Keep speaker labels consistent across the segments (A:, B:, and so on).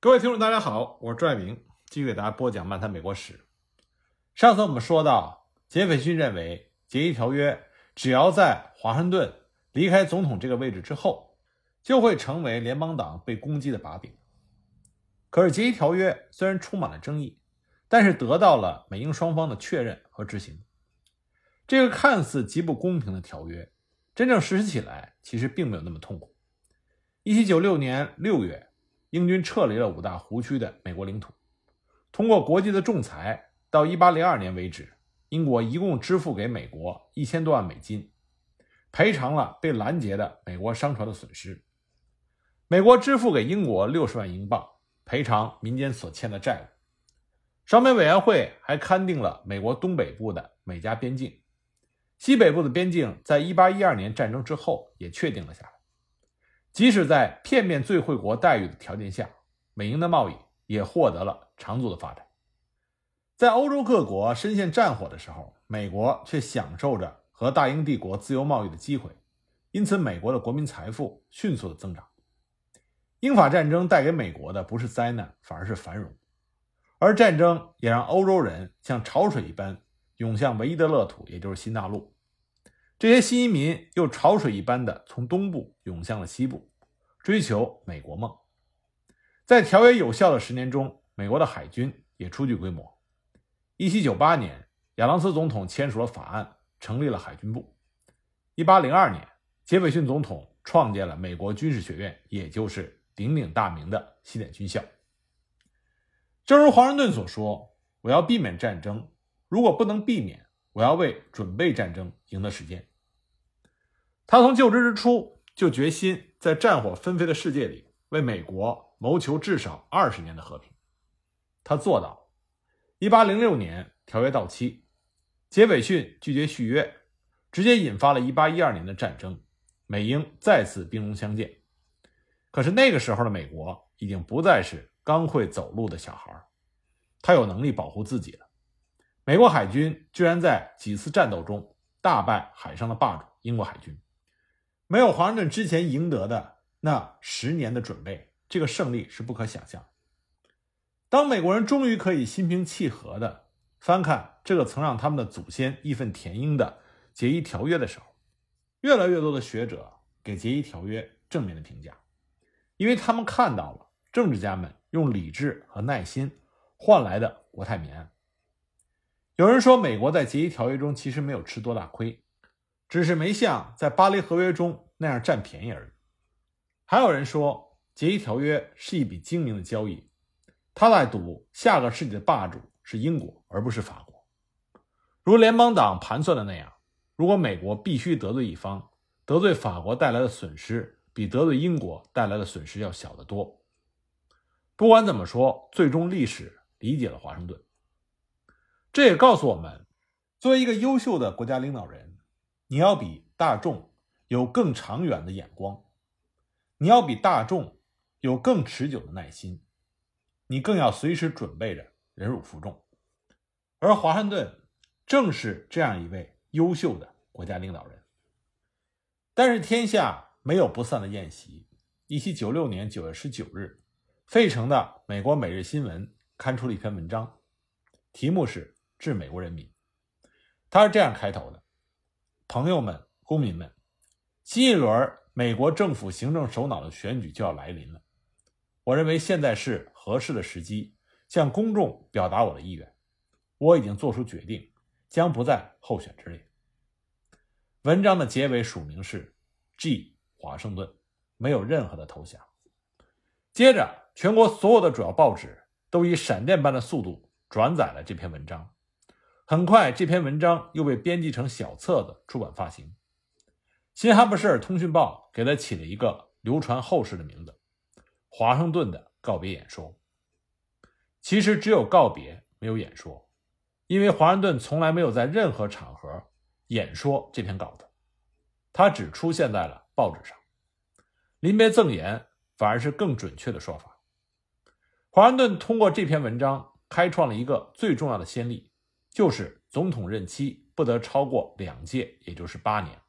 A: 各位听众，大家好，我是朱爱明，继续给大家播讲漫谈美国史。上次我们说到，杰斐逊认为杰伊条约只要在华盛顿离开总统这个位置之后，就会成为联邦党被攻击的把柄。可是，杰伊条约虽然充满了争议，但是得到了美英双方的确认和执行。这个看似极不公平的条约，真正实施起来其实并没有那么痛苦。一七九六年六月。英军撤离了五大湖区的美国领土。通过国际的仲裁，到1802年为止，英国一共支付给美国一千多万美金，赔偿了被拦截的美国商船的损失。美国支付给英国六十万英镑，赔偿民间所欠的债务。双边委员会还勘定了美国东北部的美加边境，西北部的边境在1812年战争之后也确定了下来。即使在片面最惠国待遇的条件下，美英的贸易也获得了长足的发展。在欧洲各国深陷战火的时候，美国却享受着和大英帝国自由贸易的机会，因此美国的国民财富迅速的增长。英法战争带给美国的不是灾难，反而是繁荣，而战争也让欧洲人像潮水一般涌向唯一的乐土，也就是新大陆。这些新移民又潮水一般的从东部涌向了西部，追求美国梦。在条约有效的十年中，美国的海军也初具规模。1798年，亚当斯总统签署了法案，成立了海军部。1802年，杰斐逊总统创建了美国军事学院，也就是鼎鼎大名的西点军校。正如华盛顿所说：“我要避免战争，如果不能避免，我要为准备战争赢得时间。”他从就职之初就决心在战火纷飞的世界里为美国谋求至少二十年的和平。他做到了。一八零六年条约到期，杰斐逊拒绝续约，直接引发了一八一二年的战争，美英再次兵戎相见。可是那个时候的美国已经不再是刚会走路的小孩，他有能力保护自己了。美国海军居然在几次战斗中大败海上的霸主英国海军。没有华盛顿之前赢得的那十年的准备，这个胜利是不可想象。当美国人终于可以心平气和地翻看这个曾让他们的祖先义愤填膺的决议条约的时候，越来越多的学者给决议条约正面的评价，因为他们看到了政治家们用理智和耐心换来的国泰民安。有人说，美国在决议条约中其实没有吃多大亏。只是没像在巴黎合约中那样占便宜而已。还有人说，协议条约是一笔精明的交易，他在赌下个世纪的霸主是英国而不是法国。如联邦党盘算的那样，如果美国必须得罪一方，得罪法国带来的损失比得罪英国带来的损失要小得多。不管怎么说，最终历史理解了华盛顿。这也告诉我们，作为一个优秀的国家领导人。你要比大众有更长远的眼光，你要比大众有更持久的耐心，你更要随时准备着忍辱负重。而华盛顿正是这样一位优秀的国家领导人。但是天下没有不散的宴席。一七九六年九月十九日，费城的《美国每日新闻》刊出了一篇文章，题目是《致美国人民》，它是这样开头的。朋友们，公民们，新一轮美国政府行政首脑的选举就要来临了。我认为现在是合适的时机，向公众表达我的意愿。我已经做出决定，将不在候选之列。文章的结尾署名是 G. 华盛顿，没有任何的投降。接着，全国所有的主要报纸都以闪电般的速度转载了这篇文章。很快，这篇文章又被编辑成小册子出版发行。新罕布什尔通讯报给他起了一个流传后世的名字——华盛顿的告别演说。其实只有告别，没有演说，因为华盛顿从来没有在任何场合演说这篇稿子，他只出现在了报纸上。临别赠言反而是更准确的说法。华盛顿通过这篇文章开创了一个最重要的先例。就是总统任期不得超过两届，也就是八年。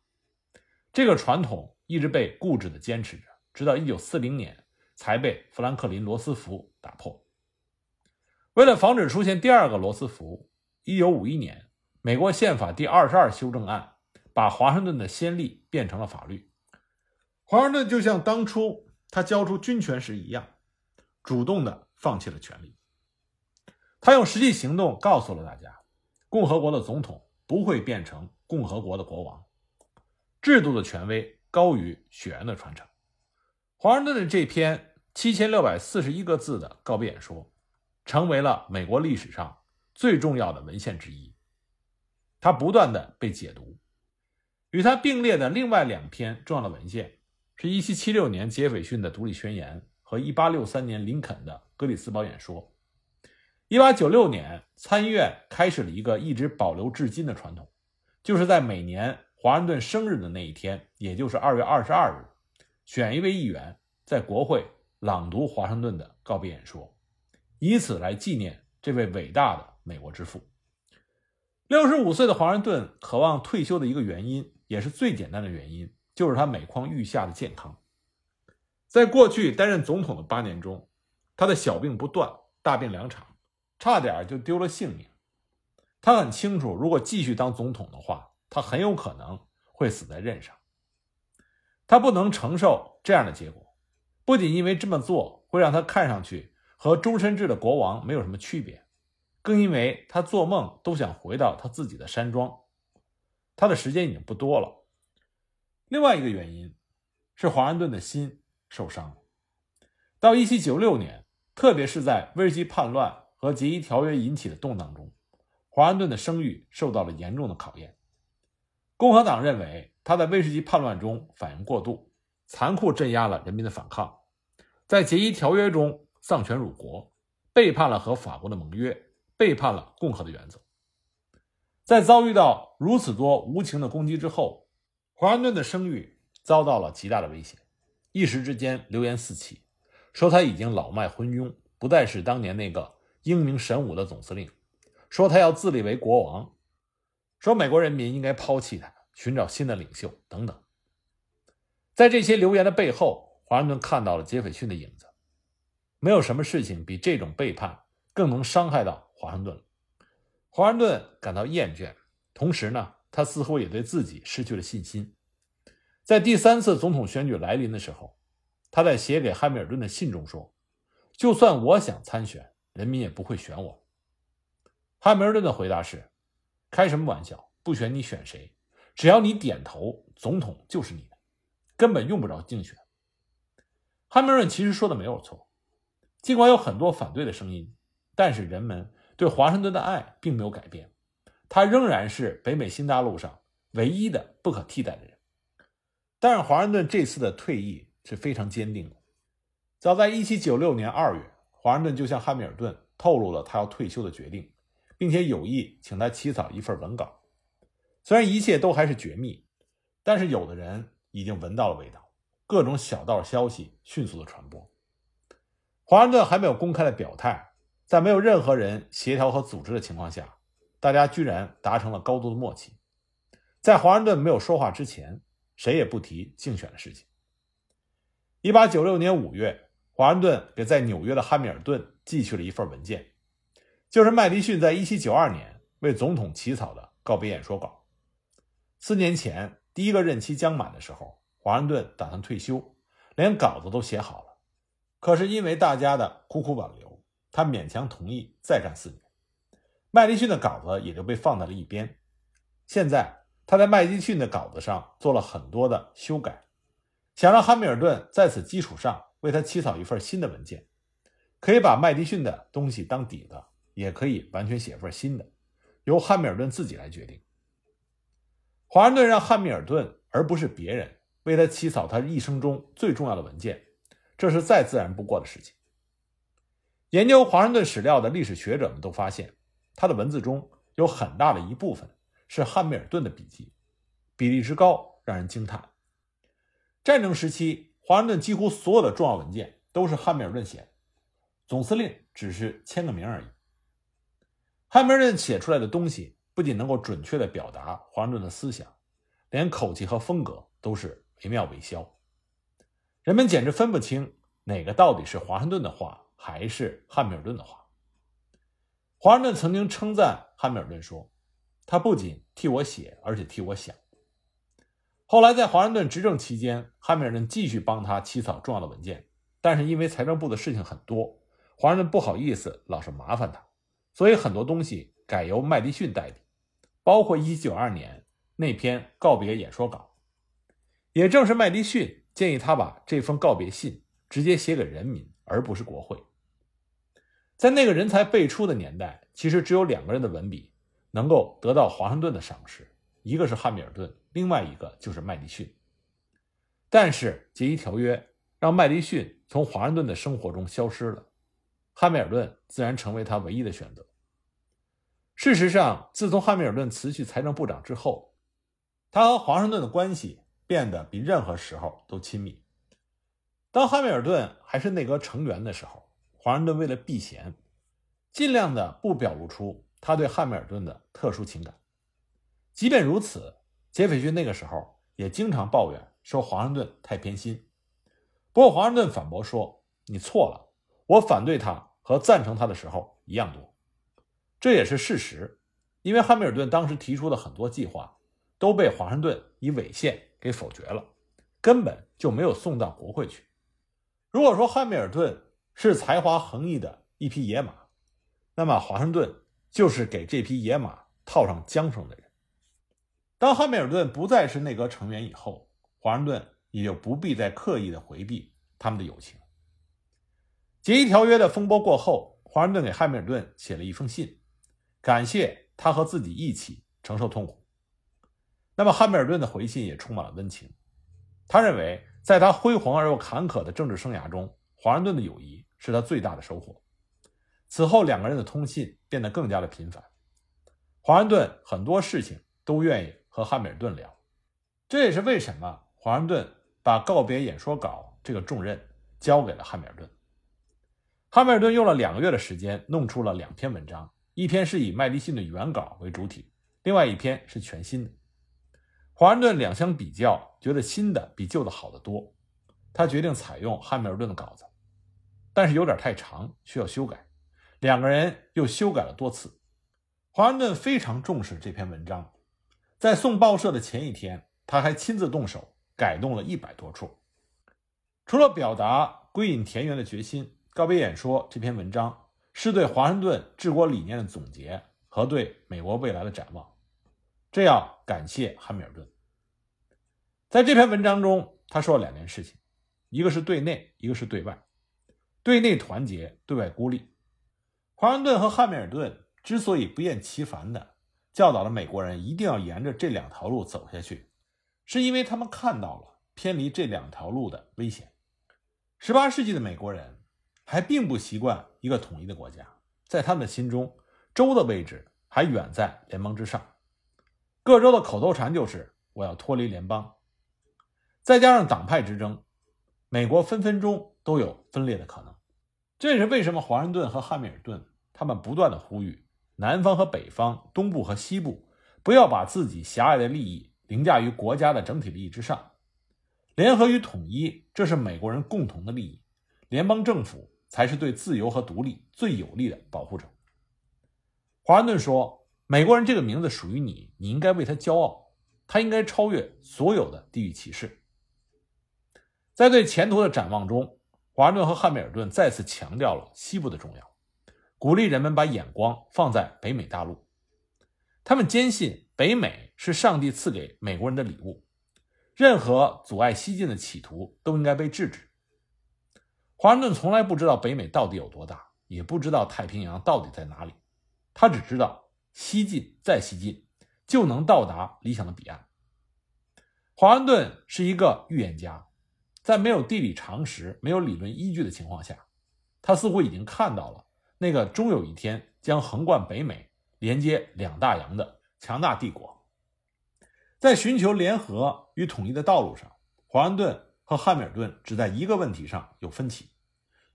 A: 这个传统一直被固执地坚持着，直到一九四零年，才被富兰克林·罗斯福打破。为了防止出现第二个罗斯福，1951年，美国宪法第二十二修正案把华盛顿的先例变成了法律。华盛顿就像当初他交出军权时一样，主动的放弃了权力。他用实际行动告诉了大家，共和国的总统不会变成共和国的国王，制度的权威高于血缘的传承。华盛顿的这篇七千六百四十一个字的告别演说，成为了美国历史上最重要的文献之一。它不断的被解读，与它并列的另外两篇重要的文献，是一七七六年杰斐逊的独立宣言和一八六三年林肯的格里斯堡演说。一八九六年，参议院开始了一个一直保留至今的传统，就是在每年华盛顿生日的那一天，也就是二月二十二日，选一位议员在国会朗读华盛顿的告别演说，以此来纪念这位伟大的美国之父。六十五岁的华盛顿渴望退休的一个原因，也是最简单的原因，就是他每况愈下的健康。在过去担任总统的八年中，他的小病不断，大病两场。差点就丢了性命。他很清楚，如果继续当总统的话，他很有可能会死在任上。他不能承受这样的结果，不仅因为这么做会让他看上去和终身制的国王没有什么区别，更因为他做梦都想回到他自己的山庄。他的时间已经不多了。另外一个原因是华盛顿的心受伤了。到1796年，特别是在危机叛乱。和结伊条约引起的动荡中，华盛顿的声誉受到了严重的考验。共和党认为他在威士忌叛乱中反应过度，残酷镇压了人民的反抗，在结义条约中丧权辱国，背叛了和法国的盟约，背叛了共和的原则。在遭遇到如此多无情的攻击之后，华盛顿的声誉遭到了极大的威胁，一时之间流言四起，说他已经老迈昏庸，不再是当年那个。英明神武的总司令说：“他要自立为国王，说美国人民应该抛弃他，寻找新的领袖等等。”在这些流言的背后，华盛顿看到了杰斐逊的影子。没有什么事情比这种背叛更能伤害到华盛顿了。华盛顿感到厌倦，同时呢，他似乎也对自己失去了信心。在第三次总统选举来临的时候，他在写给汉密尔顿的信中说：“就算我想参选。”人民也不会选我。汉密尔顿的回答是：“开什么玩笑？不选你选谁？只要你点头，总统就是你的，根本用不着竞选。”汉密尔顿其实说的没有错，尽管有很多反对的声音，但是人们对华盛顿的爱并没有改变，他仍然是北美新大陆上唯一的不可替代的人。但是华盛顿这次的退役是非常坚定的。早在1796年2月。华盛顿就向汉密尔顿透露了他要退休的决定，并且有意请他起草一份文稿。虽然一切都还是绝密，但是有的人已经闻到了味道，各种小道消息迅速的传播。华盛顿还没有公开的表态，在没有任何人协调和组织的情况下，大家居然达成了高度的默契。在华盛顿没有说话之前，谁也不提竞选的事情。一八九六年五月。华盛顿给在纽约的汉密尔顿寄去了一份文件，就是麦迪逊在1792年为总统起草的告别演说稿。四年前，第一个任期将满的时候，华盛顿打算退休，连稿子都写好了。可是因为大家的苦苦挽留，他勉强同意再干四年。麦迪逊的稿子也就被放在了一边。现在，他在麦迪逊的稿子上做了很多的修改，想让汉密尔顿在此基础上。为他起草一份新的文件，可以把麦迪逊的东西当底子，也可以完全写一份新的，由汉密尔顿自己来决定。华盛顿让汉密尔顿而不是别人为他起草他一生中最重要的文件，这是再自然不过的事情。研究华盛顿史料的历史学者们都发现，他的文字中有很大的一部分是汉密尔顿的笔记，比例之高让人惊叹。战争时期。华盛顿几乎所有的重要文件都是汉密尔顿写的，总司令只是签个名而已。汉密尔顿写出来的东西不仅能够准确地表达华盛顿的思想，连口气和风格都是惟妙惟肖，人们简直分不清哪个到底是华盛顿的话，还是汉密尔顿的话？华盛顿曾经称赞汉密尔顿说：“他不仅替我写，而且替我想。”后来在华盛顿执政期间，汉密尔顿继续帮他起草重要的文件，但是因为财政部的事情很多，华盛顿不好意思老是麻烦他，所以很多东西改由麦迪逊代理，包括1792年那篇告别演说稿。也正是麦迪逊建议他把这封告别信直接写给人民，而不是国会。在那个人才辈出的年代，其实只有两个人的文笔能够得到华盛顿的赏识，一个是汉密尔顿，另外一个就是麦迪逊。但是结伊条约让麦迪逊从华盛顿的生活中消失了，汉密尔顿自然成为他唯一的选择。事实上，自从汉密尔顿辞去财政部长之后，他和华盛顿的关系变得比任何时候都亲密。当汉密尔顿还是内阁成员的时候。华盛顿为了避嫌，尽量的不表露出他对汉密尔顿的特殊情感。即便如此，杰斐逊那个时候也经常抱怨说华盛顿太偏心。不过华盛顿反驳说：“你错了，我反对他和赞成他的时候一样多。”这也是事实，因为汉密尔顿当时提出的很多计划都被华盛顿以违宪给否决了，根本就没有送到国会去。如果说汉密尔顿，是才华横溢的一匹野马，那么华盛顿就是给这匹野马套上缰绳的人。当汉密尔顿不再是内阁成员以后，华盛顿也就不必再刻意的回避他们的友情。结义条约的风波过后，华盛顿给汉密尔顿写了一封信，感谢他和自己一起承受痛苦。那么汉密尔顿的回信也充满了温情，他认为在他辉煌而又坎坷的政治生涯中，华盛顿的友谊。是他最大的收获。此后，两个人的通信变得更加的频繁。华盛顿很多事情都愿意和汉密尔顿聊，这也是为什么华盛顿把告别演说稿这个重任交给了汉密尔顿。汉密尔顿用了两个月的时间弄出了两篇文章，一篇是以麦迪逊的原稿为主体，另外一篇是全新的。华盛顿两相比较，觉得新的比旧的好得多，他决定采用汉密尔顿的稿子。但是有点太长，需要修改。两个人又修改了多次。华盛顿非常重视这篇文章，在送报社的前一天，他还亲自动手改动了一百多处。除了表达归隐田园的决心，告别演说这篇文章是对华盛顿治国理念的总结和对美国未来的展望。这要感谢汉密尔顿。在这篇文章中，他说了两件事情，一个是对内，一个是对外。对内团结，对外孤立。华盛顿和汉密尔顿之所以不厌其烦地教导了美国人一定要沿着这两条路走下去，是因为他们看到了偏离这两条路的危险。十八世纪的美国人还并不习惯一个统一的国家，在他们心中，州的位置还远在联邦之上。各州的口头禅就是“我要脱离联邦”。再加上党派之争，美国分分钟。都有分裂的可能，这也是为什么华盛顿和汉密尔顿他们不断的呼吁南方和北方、东部和西部不要把自己狭隘的利益凌驾于国家的整体利益之上，联合与统一，这是美国人共同的利益，联邦政府才是对自由和独立最有力的保护者。华盛顿说：“美国人这个名字属于你，你应该为他骄傲，他应该超越所有的地域歧视。”在对前途的展望中。华盛顿和汉密尔顿再次强调了西部的重要，鼓励人们把眼光放在北美大陆。他们坚信北美是上帝赐给美国人的礼物，任何阻碍西进的企图都应该被制止。华盛顿从来不知道北美到底有多大，也不知道太平洋到底在哪里，他只知道西进再西进就能到达理想的彼岸。华盛顿是一个预言家。在没有地理常识、没有理论依据的情况下，他似乎已经看到了那个终有一天将横贯北美、连接两大洋的强大帝国。在寻求联合与统一的道路上，华盛顿和汉密尔顿只在一个问题上有分歧，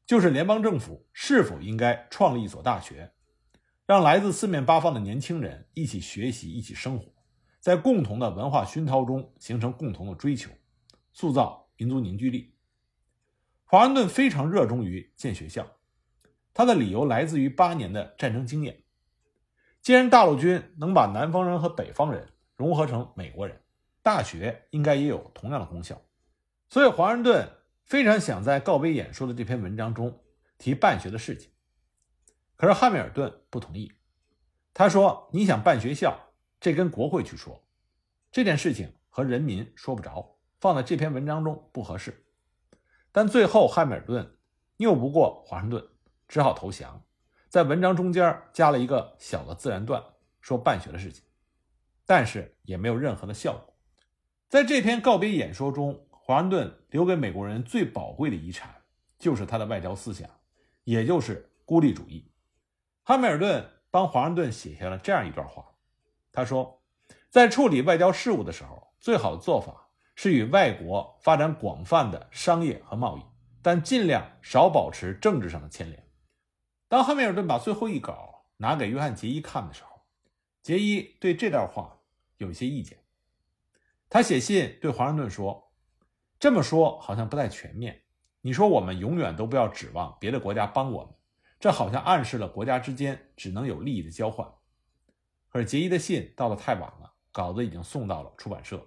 A: 就是联邦政府是否应该创立一所大学，让来自四面八方的年轻人一起学习、一起生活，在共同的文化熏陶中形成共同的追求，塑造。民族凝聚力。华盛顿非常热衷于建学校，他的理由来自于八年的战争经验。既然大陆军能把南方人和北方人融合成美国人，大学应该也有同样的功效。所以，华盛顿非常想在告别演说的这篇文章中提办学的事情。可是汉密尔顿不同意，他说：“你想办学校，这跟国会去说，这件事情和人民说不着，放在这篇文章中不合适。”但最后，汉密尔顿拗不过华盛顿，只好投降，在文章中间加了一个小的自然段，说办学的事情，但是也没有任何的效果。在这篇告别演说中，华盛顿留给美国人最宝贵的遗产，就是他的外交思想，也就是孤立主义。汉密尔顿帮华盛顿写下了这样一段话，他说：“在处理外交事务的时候，最好的做法。”是与外国发展广泛的商业和贸易，但尽量少保持政治上的牵连。当汉密尔顿把最后一稿拿给约翰·杰伊看的时候，杰伊对这段话有一些意见。他写信对华盛顿说：“这么说好像不太全面。你说我们永远都不要指望别的国家帮我们，这好像暗示了国家之间只能有利益的交换。”可是杰伊的信到的太晚了，稿子已经送到了出版社。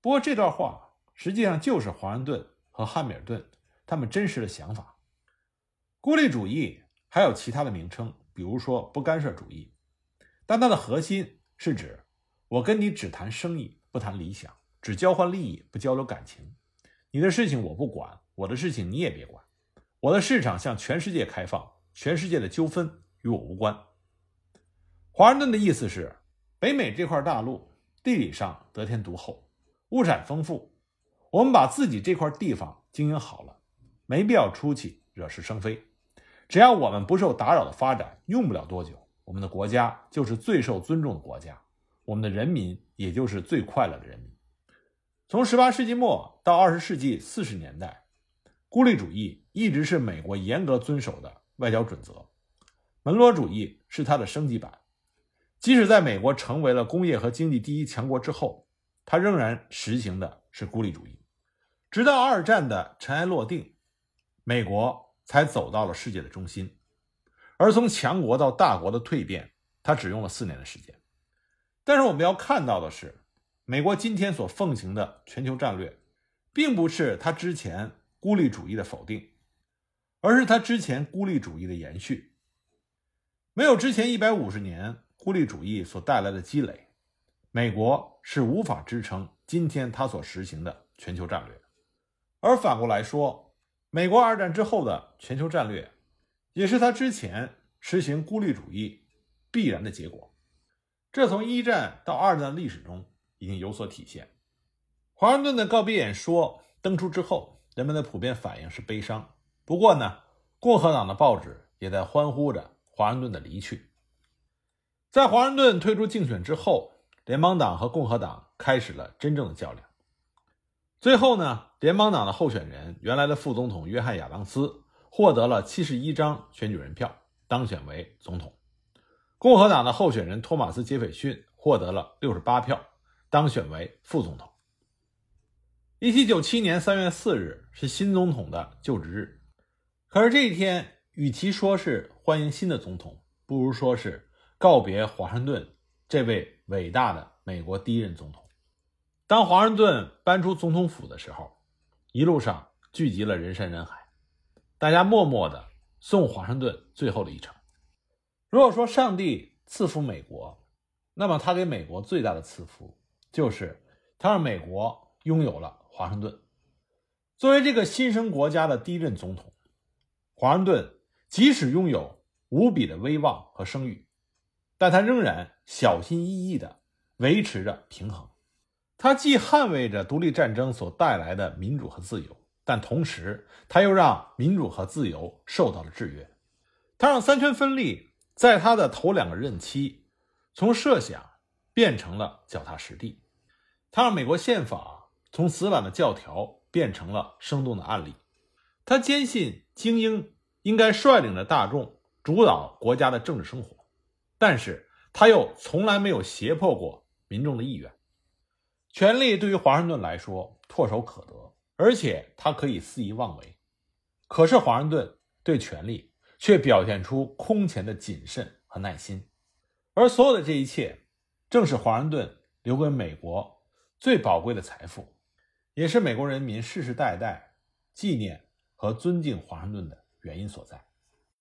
A: 不过这段话实际上就是华盛顿和汉密尔顿他们真实的想法。孤立主义还有其他的名称，比如说不干涉主义，但它的核心是指我跟你只谈生意，不谈理想，只交换利益，不交流感情。你的事情我不管，我的事情你也别管。我的市场向全世界开放，全世界的纠纷与我无关。华盛顿的意思是，北美这块大陆地理上得天独厚。物产丰富，我们把自己这块地方经营好了，没必要出去惹是生非。只要我们不受打扰的发展，用不了多久，我们的国家就是最受尊重的国家，我们的人民也就是最快乐的人民。从18世纪末到20世纪40年代，孤立主义一直是美国严格遵守的外交准则，门罗主义是它的升级版。即使在美国成为了工业和经济第一强国之后。它仍然实行的是孤立主义，直到二战的尘埃落定，美国才走到了世界的中心。而从强国到大国的蜕变，他只用了四年的时间。但是我们要看到的是，美国今天所奉行的全球战略，并不是他之前孤立主义的否定，而是他之前孤立主义的延续。没有之前一百五十年孤立主义所带来的积累。美国是无法支撑今天他所实行的全球战略，而反过来说，美国二战之后的全球战略，也是他之前实行孤立主义必然的结果。这从一战到二战历史中已经有所体现。华盛顿的告别演说登出之后，人们的普遍反应是悲伤。不过呢，共和党的报纸也在欢呼着华盛顿的离去。在华盛顿退出竞选之后。联邦党和共和党开始了真正的较量。最后呢，联邦党的候选人原来的副总统约翰·亚当斯获得了七十一张选举人票，当选为总统；共和党的候选人托马斯·杰斐逊获得了六十八票，当选为副总统。一七九七年三月四日是新总统的就职日，可是这一天与其说是欢迎新的总统，不如说是告别华盛顿这位。伟大的美国第一任总统。当华盛顿搬出总统府的时候，一路上聚集了人山人海，大家默默的送华盛顿最后的一程。如果说上帝赐福美国，那么他给美国最大的赐福就是他让美国拥有了华盛顿。作为这个新生国家的第一任总统，华盛顿即使拥有无比的威望和声誉。但他仍然小心翼翼地维持着平衡，他既捍卫着独立战争所带来的民主和自由，但同时他又让民主和自由受到了制约。他让三权分立在他的头两个任期从设想变成了脚踏实地，他让美国宪法从死板的教条变成了生动的案例。他坚信精英应该率领着大众主导国家的政治生活。但是他又从来没有胁迫过民众的意愿，权力对于华盛顿来说唾手可得，而且他可以肆意妄为。可是华盛顿对权力却表现出空前的谨慎和耐心，而所有的这一切，正是华盛顿留给美国最宝贵的财富，也是美国人民世世代代纪念和尊敬华盛顿的原因所在。